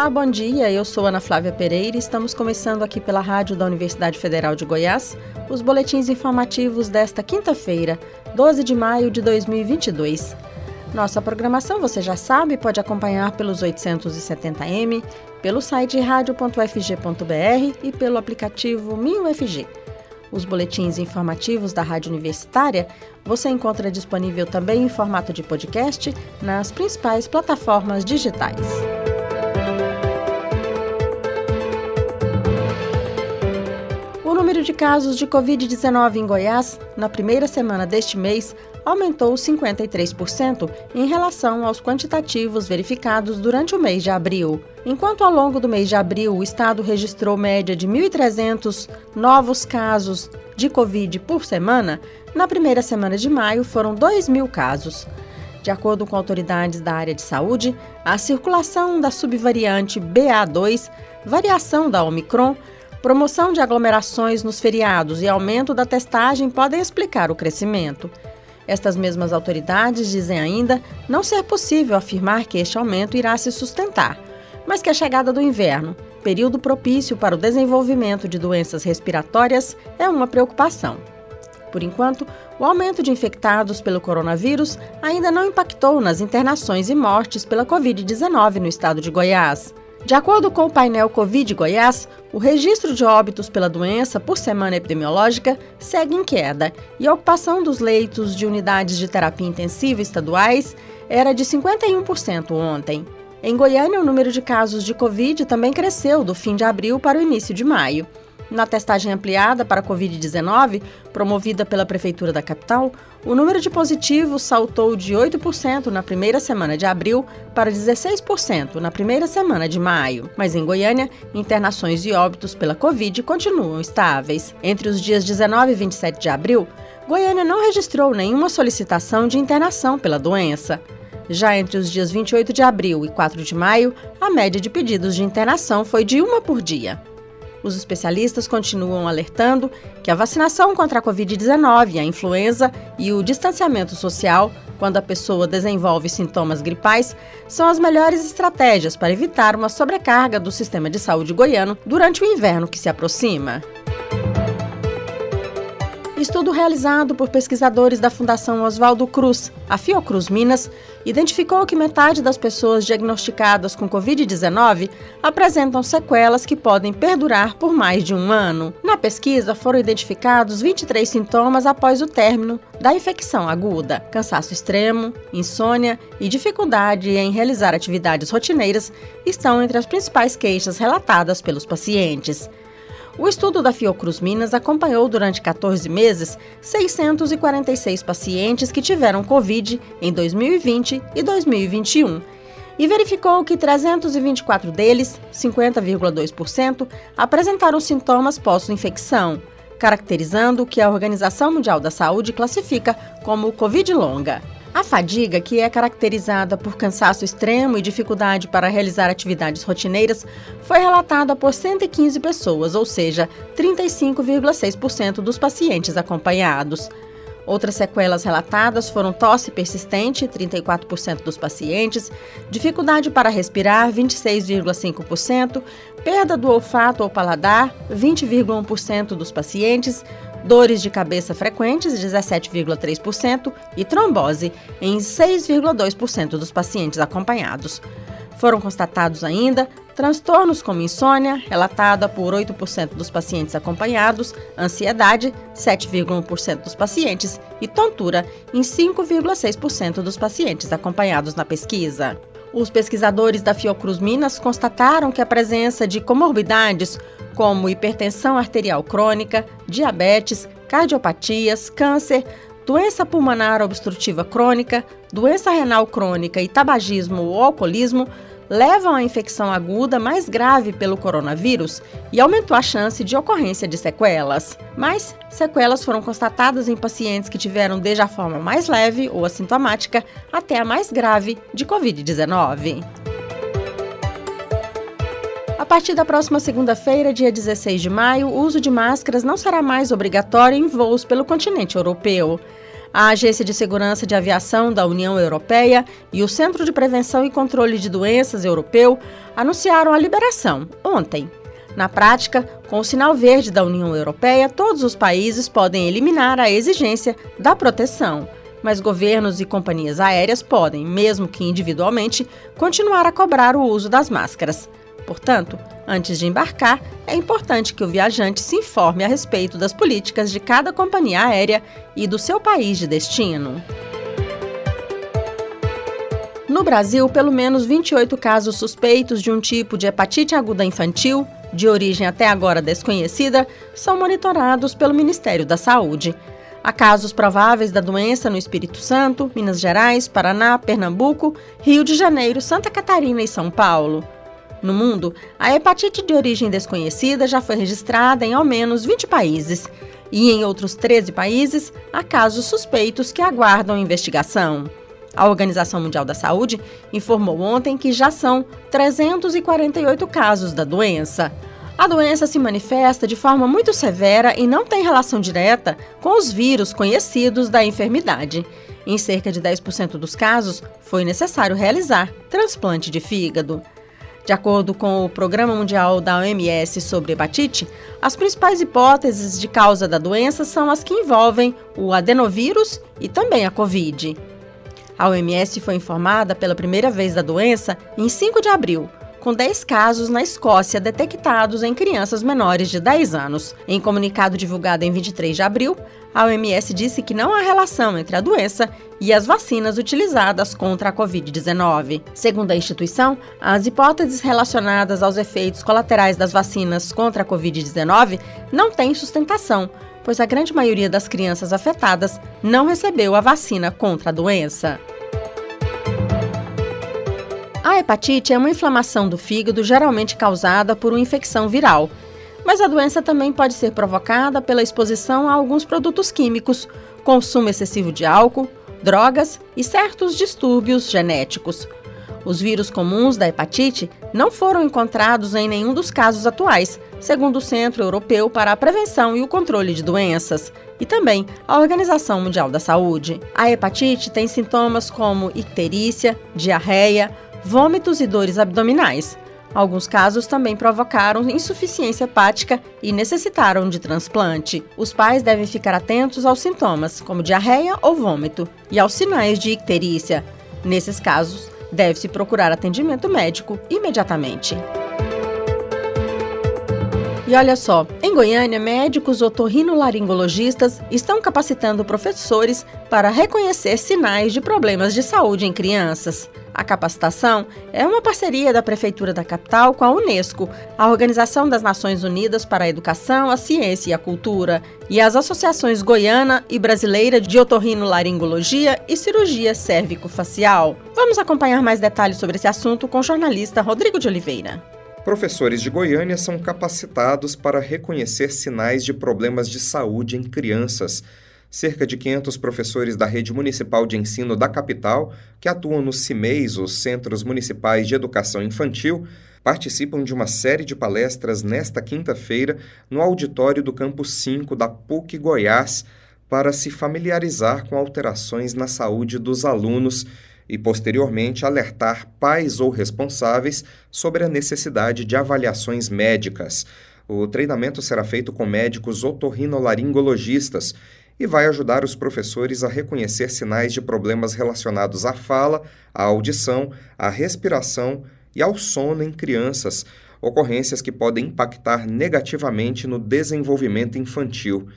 Olá, bom dia. Eu sou Ana Flávia Pereira e estamos começando aqui pela Rádio da Universidade Federal de Goiás os boletins informativos desta quinta-feira, 12 de maio de 2022. Nossa programação, você já sabe, pode acompanhar pelos 870m, pelo site radio.fg.br e pelo aplicativo MinUFG. Os boletins informativos da Rádio Universitária você encontra disponível também em formato de podcast nas principais plataformas digitais. Número de casos de Covid-19 em Goiás, na primeira semana deste mês, aumentou 53% em relação aos quantitativos verificados durante o mês de abril. Enquanto ao longo do mês de abril o estado registrou média de 1.300 novos casos de Covid por semana, na primeira semana de maio foram 2 mil casos. De acordo com autoridades da área de saúde, a circulação da subvariante BA2, variação da Omicron, promoção de aglomerações nos feriados e aumento da testagem podem explicar o crescimento. Estas mesmas autoridades dizem ainda não ser possível afirmar que este aumento irá se sustentar, mas que a chegada do inverno, período propício para o desenvolvimento de doenças respiratórias, é uma preocupação. Por enquanto, o aumento de infectados pelo coronavírus ainda não impactou nas internações e mortes pela Covid-19 no estado de Goiás. De acordo com o painel Covid Goiás, o registro de óbitos pela doença por semana epidemiológica segue em queda e a ocupação dos leitos de unidades de terapia intensiva estaduais era de 51% ontem. Em Goiânia, o número de casos de Covid também cresceu do fim de abril para o início de maio. Na testagem ampliada para a Covid-19, promovida pela Prefeitura da capital, o número de positivos saltou de 8% na primeira semana de abril para 16% na primeira semana de maio. Mas em Goiânia, internações e óbitos pela Covid continuam estáveis. Entre os dias 19 e 27 de abril, Goiânia não registrou nenhuma solicitação de internação pela doença. Já entre os dias 28 de abril e 4 de maio, a média de pedidos de internação foi de uma por dia. Os especialistas continuam alertando que a vacinação contra a Covid-19, a influenza e o distanciamento social, quando a pessoa desenvolve sintomas gripais, são as melhores estratégias para evitar uma sobrecarga do sistema de saúde goiano durante o inverno que se aproxima. Estudo realizado por pesquisadores da Fundação Oswaldo Cruz, a Fiocruz Minas, identificou que metade das pessoas diagnosticadas com Covid-19 apresentam sequelas que podem perdurar por mais de um ano. Na pesquisa, foram identificados 23 sintomas após o término da infecção aguda: cansaço extremo, insônia e dificuldade em realizar atividades rotineiras estão entre as principais queixas relatadas pelos pacientes. O estudo da Fiocruz Minas acompanhou durante 14 meses 646 pacientes que tiveram Covid em 2020 e 2021 e verificou que 324 deles, 50,2%, apresentaram sintomas pós-infecção, caracterizando o que a Organização Mundial da Saúde classifica como Covid longa. A fadiga, que é caracterizada por cansaço extremo e dificuldade para realizar atividades rotineiras, foi relatada por 115 pessoas, ou seja, 35,6% dos pacientes acompanhados. Outras sequelas relatadas foram tosse persistente, 34% dos pacientes, dificuldade para respirar, 26,5%, perda do olfato ou paladar, 20,1% dos pacientes, dores de cabeça frequentes, 17,3%, e trombose, em 6,2% dos pacientes acompanhados. Foram constatados ainda transtornos como insônia, relatada por 8% dos pacientes acompanhados, ansiedade, 7,1% dos pacientes, e tontura, em 5,6% dos pacientes acompanhados na pesquisa. Os pesquisadores da Fiocruz Minas constataram que a presença de comorbidades como hipertensão arterial crônica, diabetes, cardiopatias, câncer, doença pulmonar obstrutiva crônica, doença renal crônica e tabagismo ou alcoolismo levam à infecção aguda mais grave pelo coronavírus e aumentou a chance de ocorrência de sequelas. Mas sequelas foram constatadas em pacientes que tiveram desde a forma mais leve ou assintomática até a mais grave de Covid-19. A partir da próxima segunda-feira, dia 16 de maio, o uso de máscaras não será mais obrigatório em voos pelo continente europeu. A Agência de Segurança de Aviação da União Europeia e o Centro de Prevenção e Controle de Doenças Europeu anunciaram a liberação ontem. Na prática, com o sinal verde da União Europeia, todos os países podem eliminar a exigência da proteção. Mas governos e companhias aéreas podem, mesmo que individualmente, continuar a cobrar o uso das máscaras. Portanto, antes de embarcar, é importante que o viajante se informe a respeito das políticas de cada companhia aérea e do seu país de destino. No Brasil, pelo menos 28 casos suspeitos de um tipo de hepatite aguda infantil, de origem até agora desconhecida, são monitorados pelo Ministério da Saúde. Há casos prováveis da doença no Espírito Santo, Minas Gerais, Paraná, Pernambuco, Rio de Janeiro, Santa Catarina e São Paulo. No mundo, a hepatite de origem desconhecida já foi registrada em ao menos 20 países. E em outros 13 países, há casos suspeitos que aguardam investigação. A Organização Mundial da Saúde informou ontem que já são 348 casos da doença. A doença se manifesta de forma muito severa e não tem relação direta com os vírus conhecidos da enfermidade. Em cerca de 10% dos casos, foi necessário realizar transplante de fígado. De acordo com o Programa Mundial da OMS sobre hepatite, as principais hipóteses de causa da doença são as que envolvem o adenovírus e também a Covid. A OMS foi informada pela primeira vez da doença em 5 de abril, com 10 casos na Escócia detectados em crianças menores de 10 anos. Em comunicado divulgado em 23 de abril, a OMS disse que não há relação entre a doença e as vacinas utilizadas contra a Covid-19. Segundo a instituição, as hipóteses relacionadas aos efeitos colaterais das vacinas contra a Covid-19 não têm sustentação, pois a grande maioria das crianças afetadas não recebeu a vacina contra a doença. A hepatite é uma inflamação do fígado geralmente causada por uma infecção viral, mas a doença também pode ser provocada pela exposição a alguns produtos químicos, consumo excessivo de álcool, drogas e certos distúrbios genéticos. Os vírus comuns da hepatite não foram encontrados em nenhum dos casos atuais, segundo o Centro Europeu para a Prevenção e o Controle de Doenças e também a Organização Mundial da Saúde. A hepatite tem sintomas como icterícia, diarreia, vômitos e dores abdominais. Alguns casos também provocaram insuficiência hepática e necessitaram de transplante. Os pais devem ficar atentos aos sintomas, como diarreia ou vômito, e aos sinais de icterícia. Nesses casos, deve-se procurar atendimento médico imediatamente. E olha só, em Goiânia, médicos otorrinolaringologistas estão capacitando professores para reconhecer sinais de problemas de saúde em crianças. A capacitação é uma parceria da Prefeitura da capital com a Unesco, a Organização das Nações Unidas para a Educação, a Ciência e a Cultura, e as associações goiana e brasileira de otorrinolaringologia e cirurgia cérvico-facial. Vamos acompanhar mais detalhes sobre esse assunto com o jornalista Rodrigo de Oliveira. Professores de Goiânia são capacitados para reconhecer sinais de problemas de saúde em crianças. Cerca de 500 professores da rede municipal de ensino da capital, que atuam nos CIMEIs, os Centros Municipais de Educação Infantil, participam de uma série de palestras nesta quinta-feira no auditório do Campus 5 da PUC Goiás para se familiarizar com alterações na saúde dos alunos e, posteriormente, alertar pais ou responsáveis sobre a necessidade de avaliações médicas. O treinamento será feito com médicos otorrinolaringologistas e vai ajudar os professores a reconhecer sinais de problemas relacionados à fala, à audição, à respiração e ao sono em crianças, ocorrências que podem impactar negativamente no desenvolvimento infantil.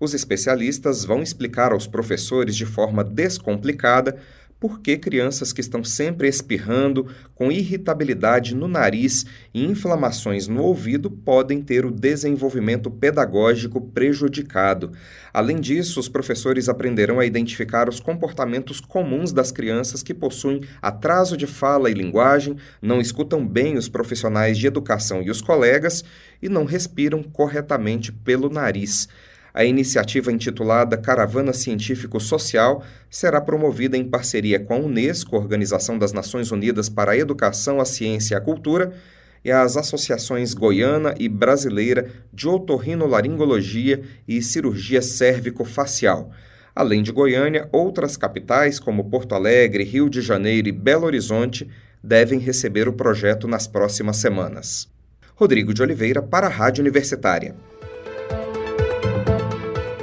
Os especialistas vão explicar aos professores de forma descomplicada por que crianças que estão sempre espirrando, com irritabilidade no nariz e inflamações no ouvido podem ter o desenvolvimento pedagógico prejudicado. Além disso, os professores aprenderão a identificar os comportamentos comuns das crianças que possuem atraso de fala e linguagem, não escutam bem os profissionais de educação e os colegas e não respiram corretamente pelo nariz. A iniciativa intitulada Caravana Científico-Social será promovida em parceria com a Unesco, Organização das Nações Unidas para a Educação, a Ciência e a Cultura, e as associações goiana e brasileira de otorrinolaringologia e cirurgia cérvico-facial. Além de Goiânia, outras capitais, como Porto Alegre, Rio de Janeiro e Belo Horizonte, devem receber o projeto nas próximas semanas. Rodrigo de Oliveira, para a Rádio Universitária.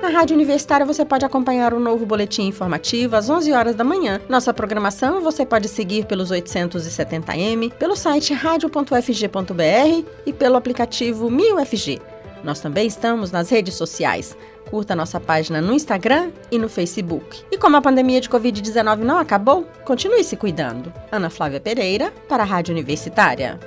Na Rádio Universitária você pode acompanhar o novo boletim informativo às 11 horas da manhã. Nossa programação você pode seguir pelos 870m, pelo site radio.fg.br e pelo aplicativo 1000FG. Nós também estamos nas redes sociais. Curta nossa página no Instagram e no Facebook. E como a pandemia de Covid-19 não acabou, continue se cuidando. Ana Flávia Pereira, para a Rádio Universitária.